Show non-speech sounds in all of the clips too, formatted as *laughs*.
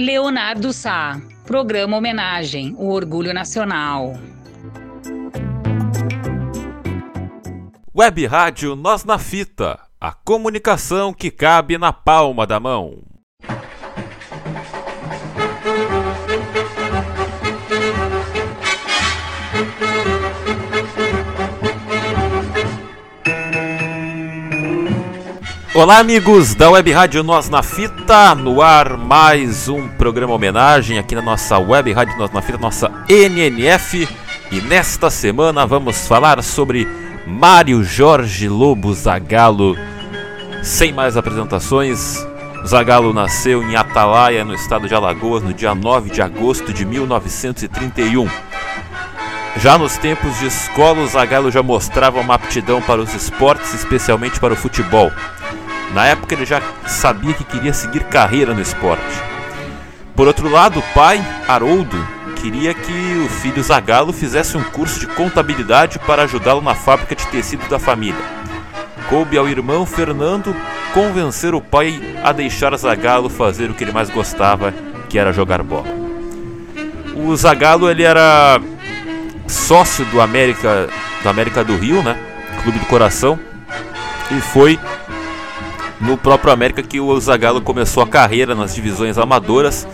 Leonardo Sá, programa homenagem, o orgulho nacional. Web Rádio Nós na Fita, a comunicação que cabe na palma da mão. Olá, amigos da Web Rádio Nós na Fita, no ar mais um programa homenagem aqui na nossa Web Rádio Nós na Fita, nossa NNF. E nesta semana vamos falar sobre Mário Jorge Lobo Zagalo. Sem mais apresentações, Zagalo nasceu em Atalaia, no estado de Alagoas, no dia 9 de agosto de 1931. Já nos tempos de escola, o Zagallo já mostrava uma aptidão para os esportes, especialmente para o futebol. Na época ele já sabia que queria seguir carreira no esporte. Por outro lado, o pai, Haroldo, queria que o filho Zagallo fizesse um curso de contabilidade para ajudá-lo na fábrica de tecido da família. Coube ao irmão Fernando convencer o pai a deixar Zagallo fazer o que ele mais gostava, que era jogar bola. O Zagallo ele era sócio do América do América do Rio, né? Clube do Coração. E foi no próprio América que o Zagallo começou a carreira nas divisões amadoras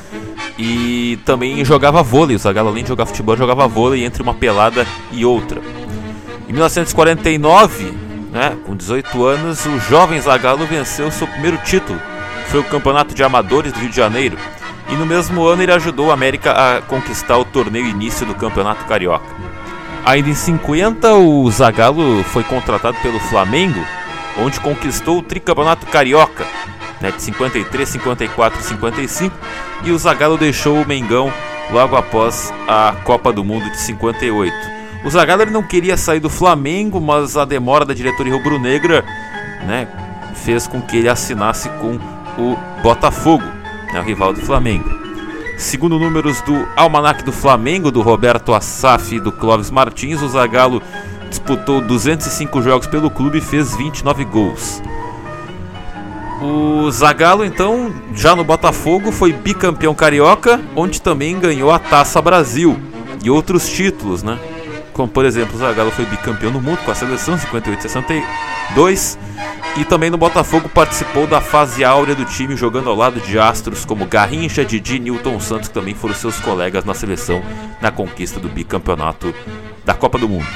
e também jogava vôlei. O Zagallo além de jogar futebol jogava vôlei entre uma pelada e outra. Em 1949, né, com 18 anos, o jovem Zagallo venceu seu primeiro título. Foi o Campeonato de Amadores do Rio de Janeiro. E no mesmo ano ele ajudou o América a conquistar o torneio início do Campeonato Carioca. Ainda em 50, o Zagallo foi contratado pelo Flamengo onde conquistou o tricampeonato carioca né, de 53, 54 e 55 e o Zagallo deixou o Mengão logo após a Copa do Mundo de 58. O Zagallo ele não queria sair do Flamengo, mas a demora da diretoria rubro-negra né, fez com que ele assinasse com o Botafogo, né, o rival do Flamengo. Segundo números do Almanac do Flamengo, do Roberto Assaf e do Clóvis Martins, o Zagallo disputou 205 jogos pelo clube e fez 29 gols. O Zagallo, então, já no Botafogo, foi bicampeão carioca, onde também ganhou a Taça Brasil e outros títulos, né? Como, por exemplo, o Zagallo foi bicampeão no mundo com a seleção 58-62 e também no Botafogo participou da fase áurea do time, jogando ao lado de astros como Garrincha, Didi Newton Santos, que também foram seus colegas na seleção na conquista do bicampeonato da Copa do Mundo.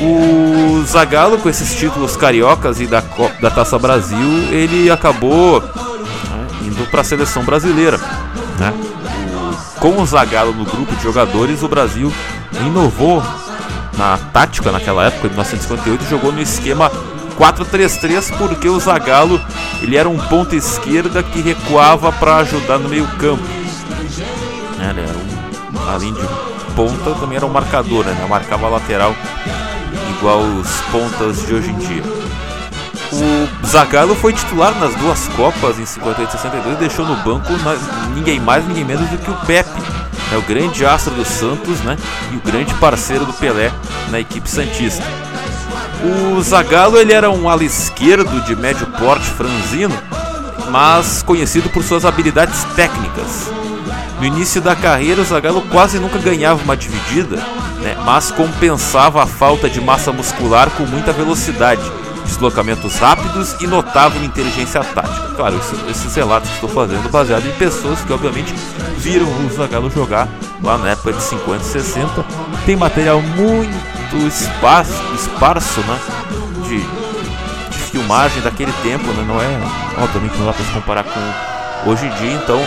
O Zagallo, com esses títulos cariocas e da, da Taça Brasil, ele acabou né, indo para a seleção brasileira. Né? Com o Zagallo no grupo de jogadores, o Brasil inovou na tática naquela época, em 1958, e jogou no esquema 4-3-3 porque o Zagallo ele era um ponta esquerda que recuava para ajudar no meio campo. É, ele era um, além de ponta, também era um marcador, né? marcava lateral igual os pontas de hoje em dia. O Zagallo foi titular nas duas Copas em 58 e 62 e deixou no banco ninguém mais, ninguém menos do que o Pepe, né, o grande astro do Santos né, e o grande parceiro do Pelé na equipe Santista. O Zagallo ele era um ala esquerdo de médio porte franzino, mas conhecido por suas habilidades técnicas. No início da carreira, o Zagallo quase nunca ganhava uma dividida, né, mas compensava a falta de massa muscular com muita velocidade deslocamentos rápidos e notável inteligência tática. Claro, isso, esses relatos que estou fazendo baseado em pessoas que obviamente viram o Zagallo jogar lá na época de 50 e 60. Tem material muito esparso, esparso né, de, de filmagem daquele tempo, né, não é, obviamente não dá para se comparar com hoje em dia, então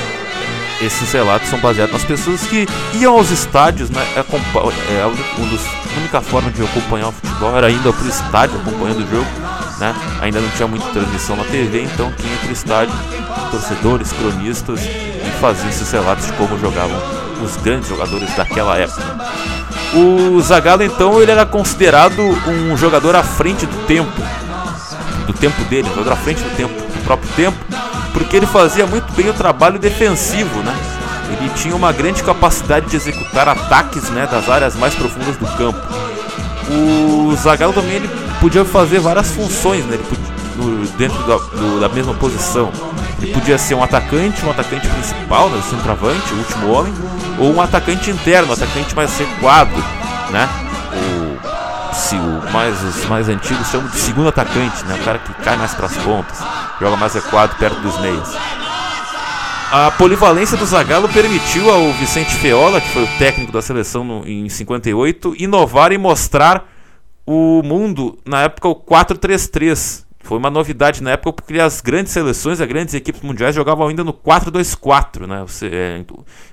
esses relatos são baseados nas pessoas que iam aos estádios, né? É, é, a única forma de acompanhar o futebol era indo para o estádio acompanhando o jogo, né? Ainda não tinha muita transmissão na TV, então quem ia o estádio, torcedores, cronistas, e faziam esses relatos de como jogavam os grandes jogadores daquela época. O Zagallo então ele era considerado um jogador à frente do tempo, do tempo dele, um jogador à frente do tempo, do próprio tempo porque ele fazia muito bem o trabalho defensivo, né? Ele tinha uma grande capacidade de executar ataques, né, das áreas mais profundas do campo. O Zagallo também ele podia fazer várias funções, né? Ele podia, no, dentro da, do, da mesma posição. Ele podia ser um atacante, um atacante principal, né, centroavante, o último homem, ou um atacante interno, um atacante mais recuado, né? O, se o mais, os mais antigos chamam de segundo atacante, né? O cara que cai mais para as pontas, joga mais recuado perto dos meias. A polivalência do Zagallo permitiu ao Vicente Feola, que foi o técnico da seleção no, em 58, inovar e mostrar o mundo na época o 4-3-3, foi uma novidade na época porque as grandes seleções, as grandes equipes mundiais jogavam ainda no 4-2-4, né? É,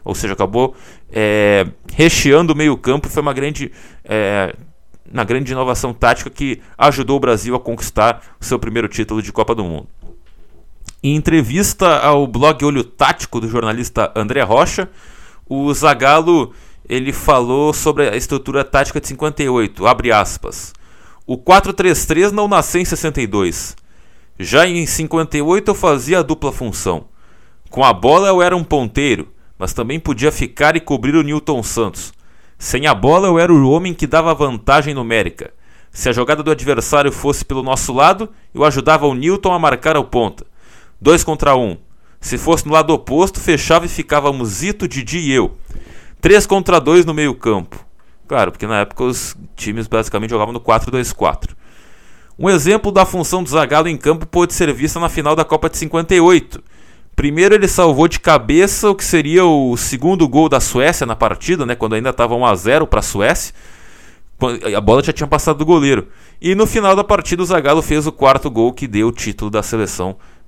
ou, seja, acabou é, recheando o meio-campo. Foi uma grande, é, uma grande inovação tática que ajudou o Brasil a conquistar o seu primeiro título de Copa do Mundo. Em entrevista ao blog Olho Tático do jornalista André Rocha, o Zagallo ele falou sobre a estrutura tática de 58, abre aspas. O 4-3-3 não nasceu em 62. Já em 58 eu fazia a dupla função. Com a bola eu era um ponteiro, mas também podia ficar e cobrir o Newton Santos. Sem a bola eu era o homem que dava vantagem numérica. Se a jogada do adversário fosse pelo nosso lado, eu ajudava o Newton a marcar o ponta. Dois contra um. Se fosse no lado oposto, fechava e ficávamos Zito, Didi e eu. Três contra dois no meio campo. Claro, porque na época os times basicamente jogavam no 4-2-4. Um exemplo da função do Zagallo em campo pôde ser vista na final da Copa de 58. Primeiro ele salvou de cabeça o que seria o segundo gol da Suécia na partida, né, quando ainda estava 1 a 0 para a Suécia. A bola já tinha passado do goleiro. E no final da partida o Zagallo fez o quarto gol que deu o título da seleção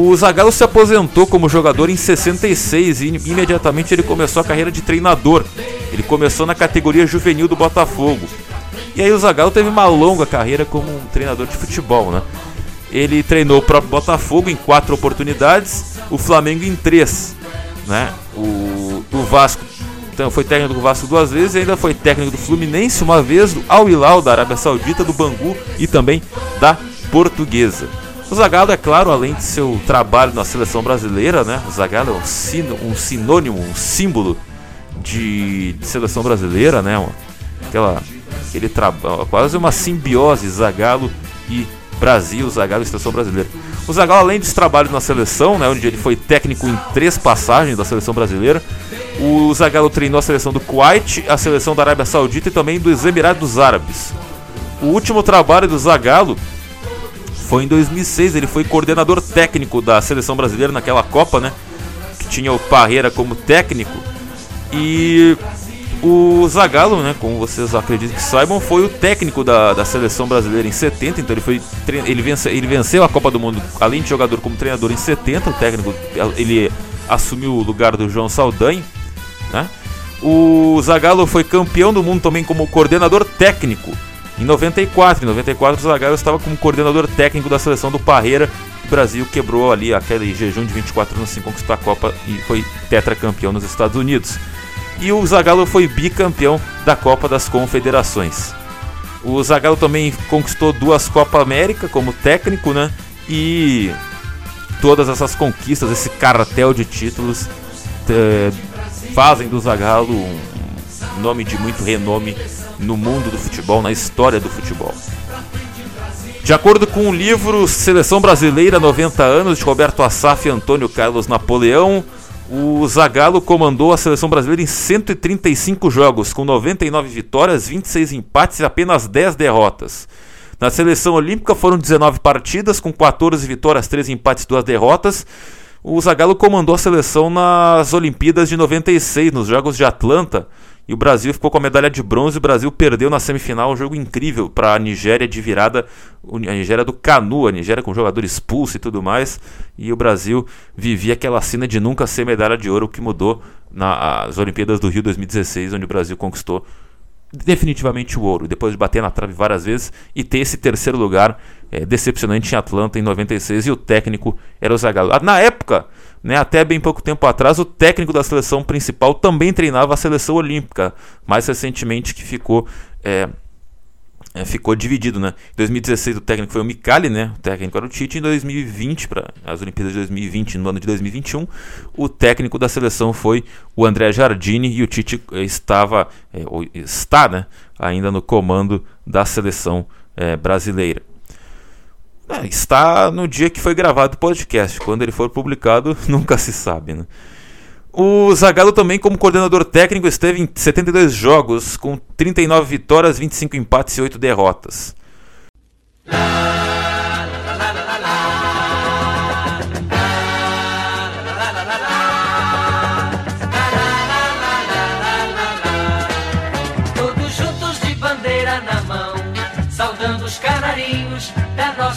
O Zagallo se aposentou como jogador em 66 e imediatamente ele começou a carreira de treinador. Ele começou na categoria juvenil do Botafogo. E aí o Zagallo teve uma longa carreira como um treinador de futebol, né? Ele treinou o próprio Botafogo em quatro oportunidades, o Flamengo em três, né? O, o Vasco então, foi técnico do Vasco duas vezes e ainda foi técnico do Fluminense uma vez, do Al Hilal da Arábia Saudita, do Bangu e também da Portuguesa. O Zagallo, é claro, além de seu trabalho na seleção brasileira, né? O Zagallo é um, sino, um sinônimo, um símbolo de, de seleção brasileira, né? Aquela, aquele trabalho, quase uma simbiose Zagallo e Brasil, Zagallo e seleção brasileira. O Zagallo, além dos trabalhos na seleção, né, onde ele foi técnico em três passagens da seleção brasileira, o Zagallo treinou a seleção do Kuwait, a seleção da Arábia Saudita e também dos Emirados Árabes. O último trabalho do Zagallo foi em 2006, ele foi coordenador técnico da seleção brasileira naquela Copa, né? Que tinha o Parreira como técnico. E o Zagallo, né, como vocês acreditam que saibam, foi o técnico da, da seleção brasileira em 70, então ele foi ele, vence, ele venceu a Copa do Mundo, além de jogador como treinador em 70, o técnico ele assumiu o lugar do João Saldanha, né? O Zagallo foi campeão do mundo também como coordenador técnico em 94, em 94 o Zagallo estava como coordenador técnico da seleção do Parreira. O Brasil quebrou ali aquele jejum de 24 anos sem conquistar a Copa e foi tetracampeão nos Estados Unidos. E o Zagallo foi bicampeão da Copa das Confederações. O Zagallo também conquistou duas Copa América como técnico, né? E todas essas conquistas, esse cartel de títulos, eh, fazem do Zagallo um nome de muito renome no mundo do futebol, na história do futebol. De acordo com o livro Seleção Brasileira 90 anos de Roberto Assaf e Antônio Carlos Napoleão, o Zagallo comandou a seleção brasileira em 135 jogos, com 99 vitórias, 26 empates e apenas 10 derrotas. Na seleção olímpica foram 19 partidas, com 14 vitórias, 3 empates e 2 derrotas. O Zagallo comandou a seleção nas Olimpíadas de 96, nos Jogos de Atlanta, e o Brasil ficou com a medalha de bronze. O Brasil perdeu na semifinal um jogo incrível para a Nigéria de virada, a Nigéria do Canu, a Nigéria com jogador expulso e tudo mais. E o Brasil vivia aquela cena de nunca ser medalha de ouro, que mudou nas Olimpíadas do Rio 2016, onde o Brasil conquistou definitivamente o ouro, depois de bater na trave várias vezes e ter esse terceiro lugar é, decepcionante em Atlanta em 96 e o técnico era o Zagallo. Na época, né, até bem pouco tempo atrás, o técnico da seleção principal também treinava a seleção olímpica, mais recentemente que ficou é, é, ficou dividido, né? Em 2016 o técnico foi o Mikali, né? O técnico era o Tite. Em 2020, para as Olimpíadas de 2020, no ano de 2021, o técnico da seleção foi o André Jardini e o Tite eh, estava, é, está, né? Ainda no comando da seleção é, brasileira. É, está no dia que foi gravado o podcast. Quando ele for publicado, *laughs* nunca se sabe, né? O Zagallo também, como coordenador técnico, esteve em 72 jogos, com 39 vitórias, 25 empates e 8 derrotas.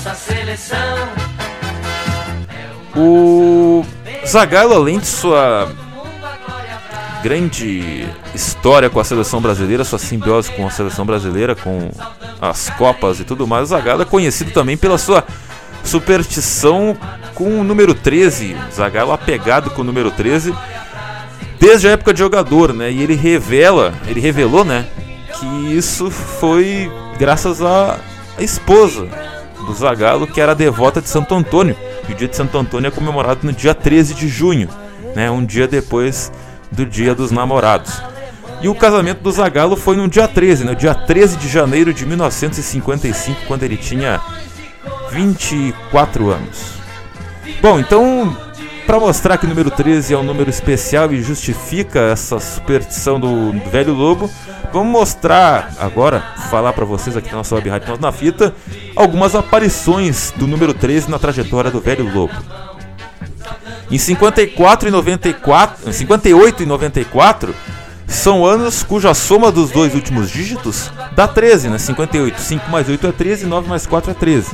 Nossa seleção. O Zagallo, além de sua grande história com a seleção brasileira, sua simbiose com a seleção brasileira, com as Copas e tudo mais. O Zagallo é conhecido também pela sua superstição com o número 13. Zagallo apegado com o número 13 desde a época de jogador, né? E ele revela, ele revelou, né, que isso foi graças à esposa do Zagallo, que era devota de Santo Antônio. E o dia de Santo Antônio é comemorado no dia 13 de junho, né, um dia depois do Dia dos Namorados. E o casamento do Zagallo foi no dia 13, no dia 13 de janeiro de 1955, quando ele tinha 24 anos. Bom, então, para mostrar que o número 13 é um número especial e justifica essa superstição do velho lobo, vamos mostrar agora, falar para vocês aqui na nossa web rádio na fita, algumas aparições do número 13 na trajetória do velho lobo. Em 54 e 94, 58 e 94 são anos cuja soma dos dois últimos dígitos dá 13, né? 58, 5 mais 8 é 13, 9 mais 4 é 13.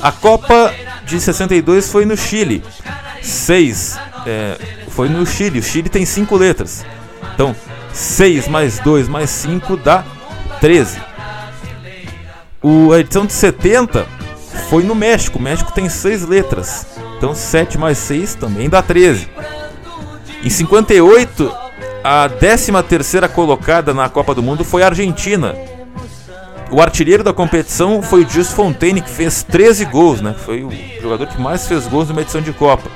A Copa de 62 foi no Chile. 6 é, foi no Chile. O Chile tem 5 letras. Então, 6 mais 2 mais 5 dá 13. O, a edição de 70 foi no México. O México tem 6 letras. Então 7 mais 6 também dá 13. Em 58, a 13 terceira colocada na Copa do Mundo foi a Argentina. O artilheiro da competição foi o Gilles Fontaine, que fez 13 gols, né? Foi o jogador que mais fez gols numa edição de Copa.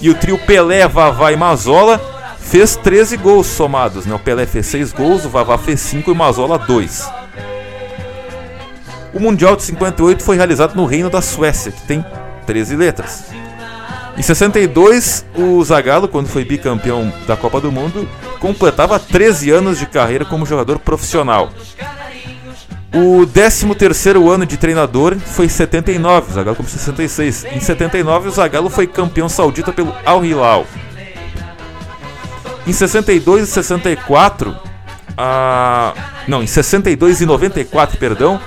E o trio Pelé, Vavá e Mazola fez 13 gols somados, né? O Pelé fez 6 gols, o Vavá fez 5 e o Mazola 2. O Mundial de 58 foi realizado no Reino da Suécia, que tem 13 letras. Em 62, o Zagallo, quando foi bicampeão da Copa do Mundo, completava 13 anos de carreira como jogador profissional. O 13º ano de treinador foi em 79, o Zagallo começou em 66. Em 79, o Zagallo foi campeão saudita pelo Al Hilal. Em 62 e 64, a... não, em 62 e 94, perdão,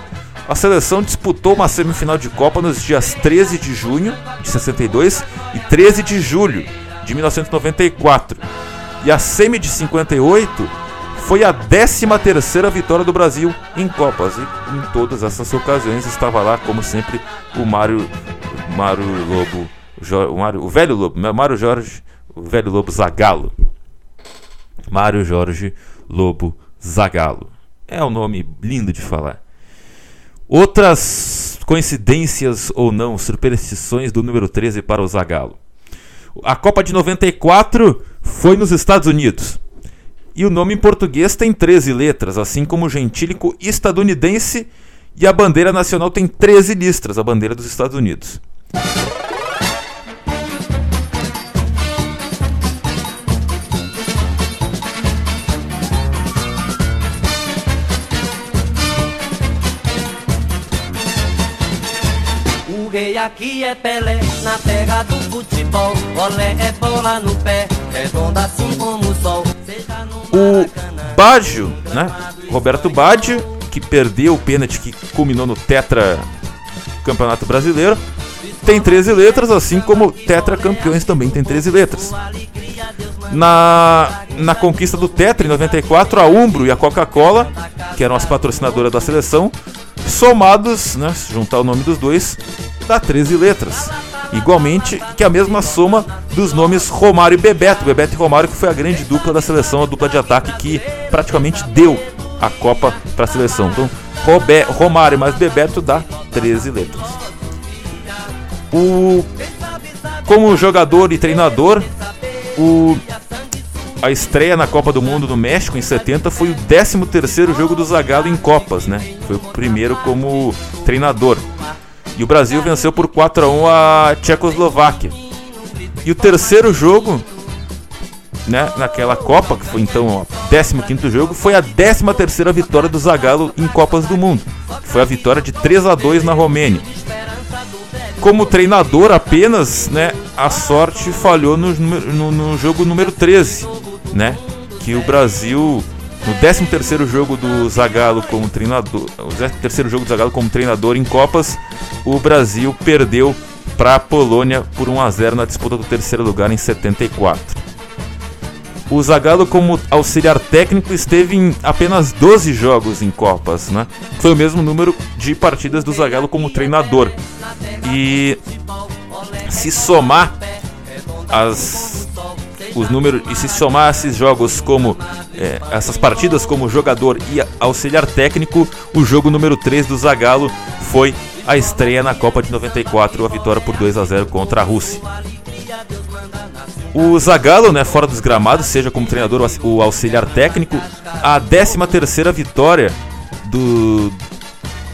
a seleção disputou uma semifinal de Copa nos dias 13 de junho de 62 e 13 de julho de 1994. E a semi de 58 foi a 13ª vitória do Brasil em Copas. E em todas essas ocasiões estava lá, como sempre, o Mário, Mário Lobo, o, Mário, o velho Lobo, Mário Jorge, o velho Lobo Zagalo. Mário Jorge Lobo Zagalo. É um nome lindo de falar. Outras coincidências ou não, superstições do número 13 para o Zagallo. A Copa de 94 foi nos Estados Unidos. E o nome em português tem 13 letras, assim como o gentílico estadunidense, e a bandeira nacional tem 13 listras, a bandeira dos Estados Unidos. Aqui é Pelé, na terra do futebol. Olé é bola no pé, redonda assim como o sol. O Baggio, né? Roberto Baggio, que perdeu o pênalti que culminou no Tetra Campeonato Brasileiro, tem 13 letras, assim como Tetra Campeões também tem 13 letras. Na, na conquista do Tetra em 94, a Umbro e a Coca-Cola, que eram as patrocinadoras da seleção, somados, né, juntar o nome dos dois, dá 13 letras. Igualmente que a mesma soma dos nomes Romário e Bebeto. Bebeto e Romário que foi a grande dupla da seleção, a dupla de ataque que praticamente deu a Copa para a seleção. Então, Robé, Romário mais Bebeto dá 13 letras. O, como jogador e treinador, o, a estreia na Copa do Mundo do México em 70 foi o 13º jogo do Zagallo em Copas, né? Foi o primeiro como treinador. E o Brasil venceu por 4 a 1 a Tchecoslováquia. E o terceiro jogo, né, naquela Copa, que foi então o 15º jogo, foi a 13ª vitória do Zagallo em Copas do Mundo. Foi a vitória de 3 a 2 na Romênia. Como treinador apenas, né, a sorte falhou no, no, no jogo número 13, né, que o Brasil no 13 terceiro jogo do Zagallo como treinador, o terceiro jogo do Zagallo como treinador em Copas, o Brasil perdeu para a Polônia por 1 a 0 na disputa do terceiro lugar em 74. O Zagallo como auxiliar técnico esteve em apenas 12 jogos em Copas, né? Foi o mesmo número de partidas do Zagallo como treinador. E se somar as os números e se somar esses jogos como é, essas partidas como jogador e auxiliar técnico, o jogo número 3 do Zagallo foi a estreia na Copa de 94, a vitória por 2 a 0 contra a Rússia. O Zagallo, né, fora dos gramados, seja como treinador ou auxiliar técnico, a 13ª vitória do,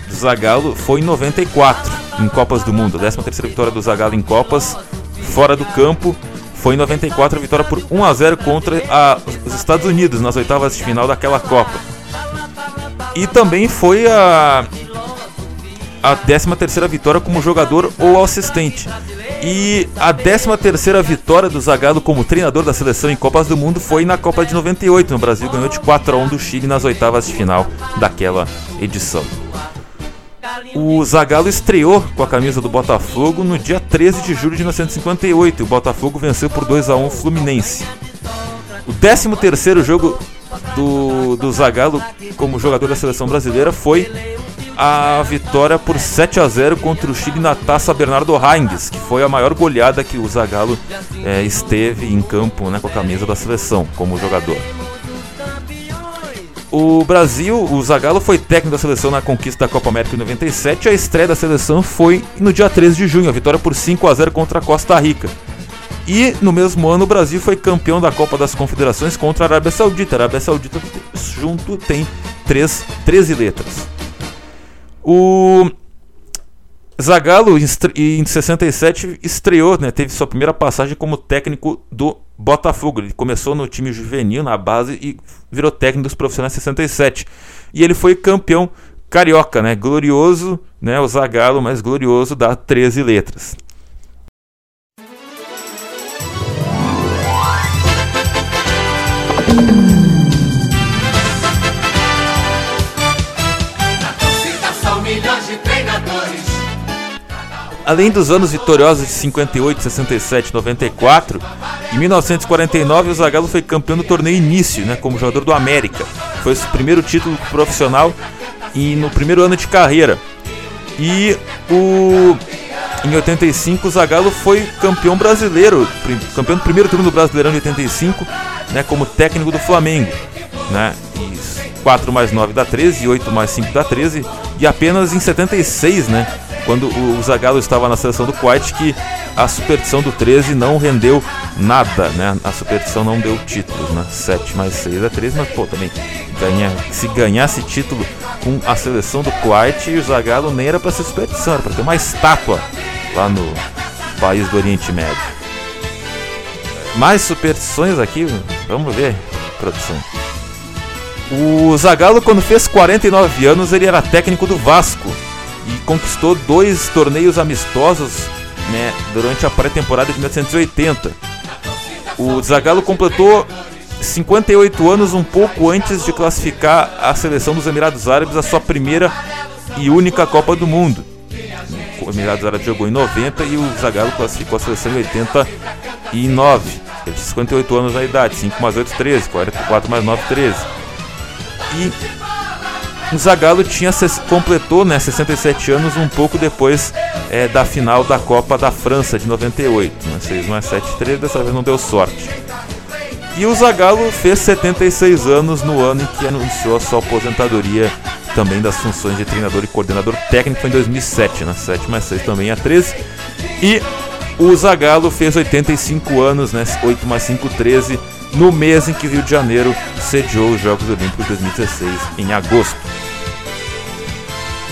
do Zagallo foi em 94, em Copas do Mundo. A 13ª vitória do Zagallo em Copas, fora do campo, foi em 94 a vitória por 1 a 0 contra a, os Estados Unidos nas oitavas de final daquela Copa. E também foi a a 13 terceira vitória como jogador ou assistente. E a 13 terceira vitória do Zagallo como treinador da seleção em Copas do Mundo foi na Copa de 98. No Brasil ganhou de 4 a 1 do Chile nas oitavas de final daquela edição. O Zagallo estreou com a camisa do Botafogo no dia 13 de julho de 1958. O Botafogo venceu por 2 a 1 o Fluminense. O 13 terceiro jogo do, do Zagallo como jogador da seleção brasileira foi a vitória por 7 a 0 contra o Chile na Taça Bernardo Heinz, que foi a maior goleada que o Zagallo é, esteve em campo né, com a camisa da seleção como jogador. O Brasil, o Zagallo foi técnico da seleção na conquista da Copa América em 97. A estreia da seleção foi no dia 13 de junho, a vitória por 5 a 0 contra a Costa Rica. E no mesmo ano o Brasil foi campeão da Copa das Confederações contra a Arábia Saudita. A Arábia Saudita junto tem 3, 13 letras. O Zagallo em 67 estreou, né, teve sua primeira passagem como técnico do Botafogo. Ele começou no time juvenil, na base, e virou técnico dos profissionais em 67. E ele foi campeão carioca, né? Glorioso, né? O Zagallo, mais glorioso, dá 13 letras. Além dos anos vitoriosos de 58, 67, 94, em 1949 o Zagallo foi campeão do torneio Início, né, como jogador do América. Foi seu primeiro título profissional e no primeiro ano de carreira. E o em 85 o Zagallo foi campeão brasileiro, campeão do primeiro turno do Brasileirão de 85, né, como técnico do Flamengo, né? E 4 mais 9 dá 13, 8 mais 5 dá 13, e apenas em 76, né, quando o Zagallo estava na seleção do Kuwait, que a superstição do 13 não rendeu nada, né? A superstição não deu títulos, né? 7 mais 6 é 13, mas pô, também ganha, se ganhasse título com a seleção do Kuwait, o Zagallo nem era para ser superstição, era para ter uma estátua lá no país do Oriente Médio. Mais superstições aqui, vamos ver, produção. O Zagallo, quando fez 49 anos, ele era técnico do Vasco e conquistou dois torneios amistosos né, durante a pré-temporada de 1980. O Zagallo completou 58 anos, um pouco antes de classificar a seleção dos Emirados Árabes a sua primeira e única Copa do Mundo. O Emirados Árabes jogou em 90 e o Zagallo classificou a seleção em 89. Ele tinha 58 anos na idade, 5 mais 8, 13, 44 mais 9, 13. E o Zagallo tinha, completou né, 67 anos um pouco depois é, da final da Copa da França de 98. Né, 6 mais 7, 13, dessa vez não deu sorte. E o Zagallo fez 76 anos no ano em que anunciou a sua aposentadoria também das funções de treinador e coordenador técnico em 2007, na né, 7 mais 6 também a 13. E o Zagallo fez 85 anos, né, 8 mais 5, 13, no mês em que o Rio de Janeiro sediou os Jogos Olímpicos de 2016, em agosto.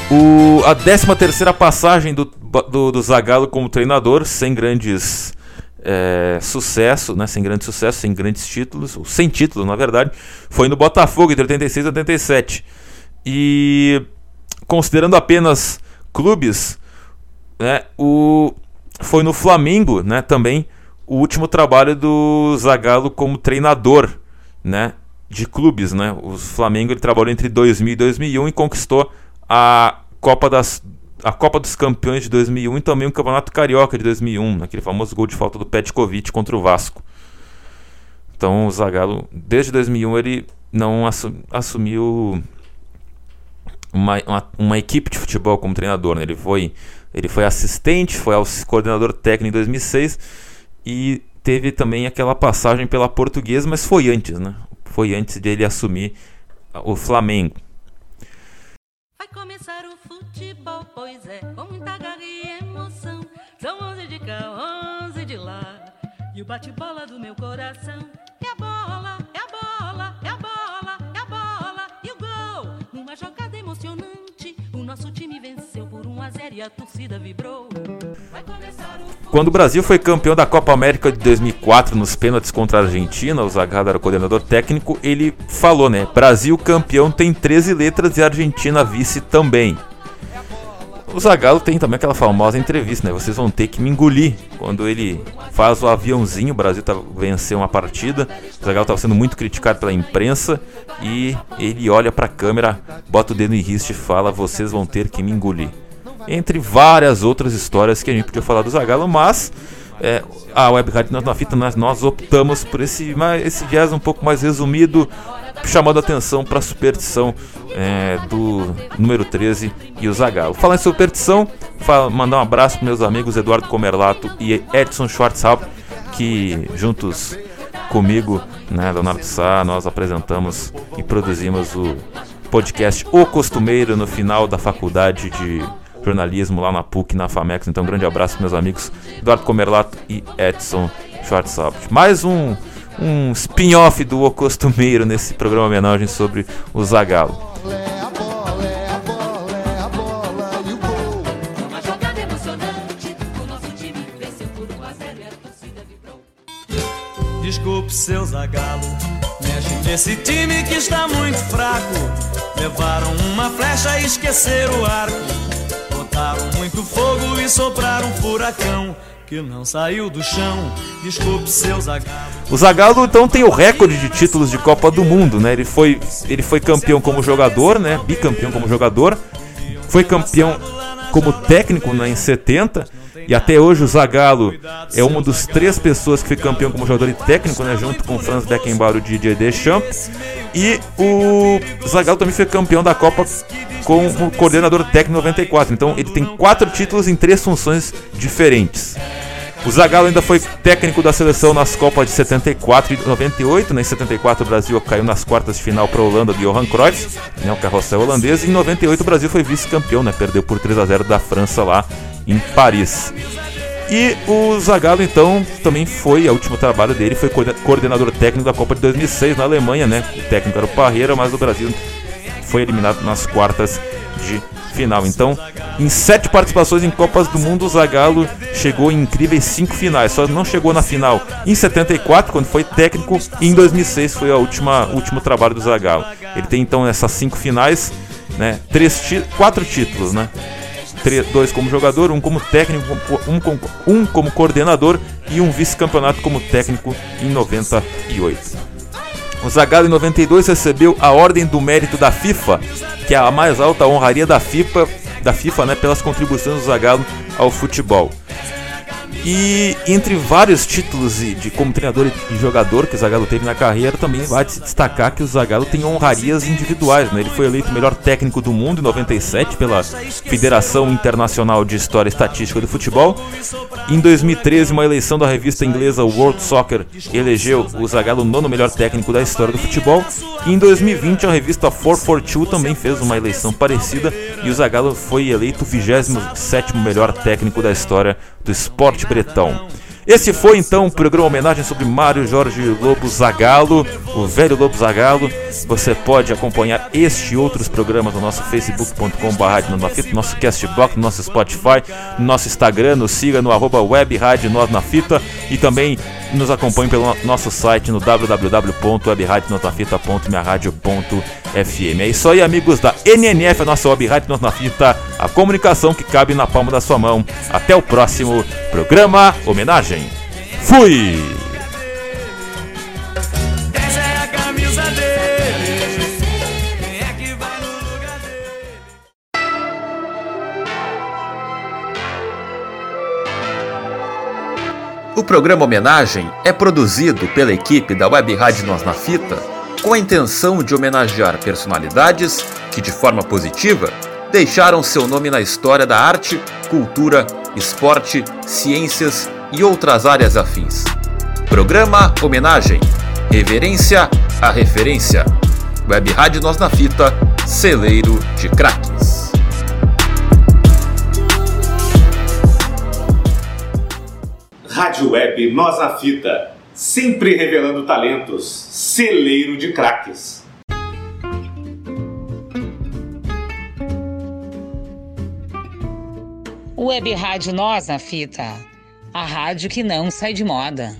O, a 13 terceira passagem do, do, do Zagallo como treinador, sem grandes é, sucesso, né, sem grande sucesso, sem grandes títulos, ou sem títulos na verdade, foi no Botafogo entre 86 e 87. E considerando apenas clubes, né, o, foi no Flamengo né, também o último trabalho do Zagallo como treinador né, de clubes. Né? O Flamengo ele trabalhou entre 2000 e 2001 e conquistou a Copa das a Copa dos Campeões de 2001 e também o Campeonato Carioca de 2001, aquele famoso gol de falta do Petkovic contra o Vasco. Então o Zagallo, desde 2001, ele não assumiu uma, uma, uma, equipe de futebol como treinador. Né? Ele, foi, ele foi assistente, foi coordenador técnico em 2006 e teve também aquela passagem pela Portuguesa, mas foi antes, né? Foi antes de ele assumir o Flamengo. Vai começar o futebol, pois é, com muita garra e emoção. São 11 de cá, 11 de lá. E o bate-bola do meu coração é a bola, nosso time venceu por 1 a 0 e a torcida vibrou. Quando o Brasil foi campeão da Copa América de 2004 nos pênaltis contra a Argentina, o Zagallo era o coordenador técnico, ele falou, né? Brasil campeão tem 13 letras e Argentina vice também. O Zagallo tem também aquela famosa entrevista, né? Vocês vão ter que me engolir. Quando ele faz o aviãozinho, o Brasil tá, venceu uma partida. O Zagallo estava sendo muito criticado pela imprensa. E ele olha para a câmera, bota o dedo em riste e fala: Vocês vão ter que me engolir entre várias outras histórias que a gente podia falar do Zagallo, mas é, a Web Rádio na Fita nós, nós optamos por esse, esse jazz um pouco mais resumido, chamando a atenção para a superstição é, do número 13 e o Zagallo. Falar em superstição, mandar um abraço para meus amigos Eduardo Comerlato e Edson Schwarzhaupt, que juntos comigo, né, Leonardo Sá, nós apresentamos e produzimos o podcast O Costumeiro no final da faculdade de jornalismo lá na PUC, na FAMEX. Então, um grande abraço, meus amigos Eduardo Comerlato e Edson Schwarzhaupt. Mais um, um spin-off do O Costumeiro nesse programa homenagem sobre o Zagalo. Desculpe, seu Zagalo. Mexe nesse time que está muito fraco. Levaram uma flecha e esqueceram o arco. Botaram muito fogo e sopraram furacão que não saiu do chão. Desculpe seu Zagallo. O Zagallo então tem o recorde de títulos de Copa do Mundo, né? Ele foi, ele foi campeão como jogador, né? Bicampeão como jogador. Foi campeão como técnico né, em 70 e até hoje o Zagallo é uma dos três pessoas que foi campeão como jogador e técnico, né, junto com o Franz Beckenbauer e o Didier Deschamps. E o Zagallo também foi campeão da Copa como coordenador técnico 94. Então ele tem quatro títulos em três funções diferentes. O Zagallo ainda foi técnico da seleção nas Copas de 74 e 98. Né? Em 74 o Brasil caiu nas quartas de final para a Holanda de Johan Cruyff, né? o carrossel holandês. E em 98 o Brasil foi vice-campeão, né? perdeu por 3 a 0 da França lá em Paris. E o Zagallo então também foi, o último trabalho dele foi coordenador técnico da Copa de 2006 na Alemanha, né? O técnico era o Parreira, mas o Brasil foi eliminado nas quartas de final. Então, em sete participações em Copas do Mundo, o Zagallo chegou em incríveis cinco finais. Só não chegou na final em 74, quando foi técnico, e em 2006 foi última último trabalho do Zagallo. Ele tem então essas cinco finais, né? Três, quatro títulos, né? Dois como jogador, um como técnico, um como, um como coordenador e um vice-campeonato como técnico em 98. O Zagallo em 92 recebeu a Ordem do Mérito da FIFA, que é a mais alta honraria da FIFA, da FIFA, né, pelas contribuições do Zagallo ao futebol. E entre vários títulos de como treinador e jogador que o Zagallo teve na carreira, também vai se destacar que o Zagallo tem honrarias individuais. Né? Ele foi eleito melhor técnico do mundo em 97 pela Federação Internacional de História e Estatística do Futebol. Em 2013, uma eleição da revista inglesa World Soccer elegeu o Zagallo nono melhor técnico da história do futebol. E em 2020, a revista 442 também fez uma eleição parecida e o Zagallo foi eleito o 27º melhor técnico da história do esporte bretão. Esse foi então o programa homenagem sobre Mário Jorge Lobo Zagalo, o velho Lobo Zagalo. Você pode acompanhar este e outros programas no nosso facebook.com.br, no nosso castbox, no nosso Spotify, no nosso Instagram, nos siga no arroba web rádio nós na fita e também nos acompanhe pelo nosso site no www.webradionosnafita.minharadio.fm. É isso aí, amigos da NNF, a nossa web rádio Nós na Fita, a comunicação que cabe na palma da sua mão. Até o próximo programa Homenagem. Fui! É a camisa dele. Quem é? O programa Homenagem é produzido pela equipe da Web Rádio Nós na Fita com a intenção de homenagear personalidades que, de forma positiva, deixaram seu nome na história da arte, cultura, esporte, ciências e outras áreas afins. Programa Homenagem Reverência à Referência. Web Rádio Nós na Fita, celeiro de craques. Rádio Web Nós na Fita, sempre revelando talentos, celeiro de craques. Web Rádio Nós na Fita. A rádio que não sai de moda.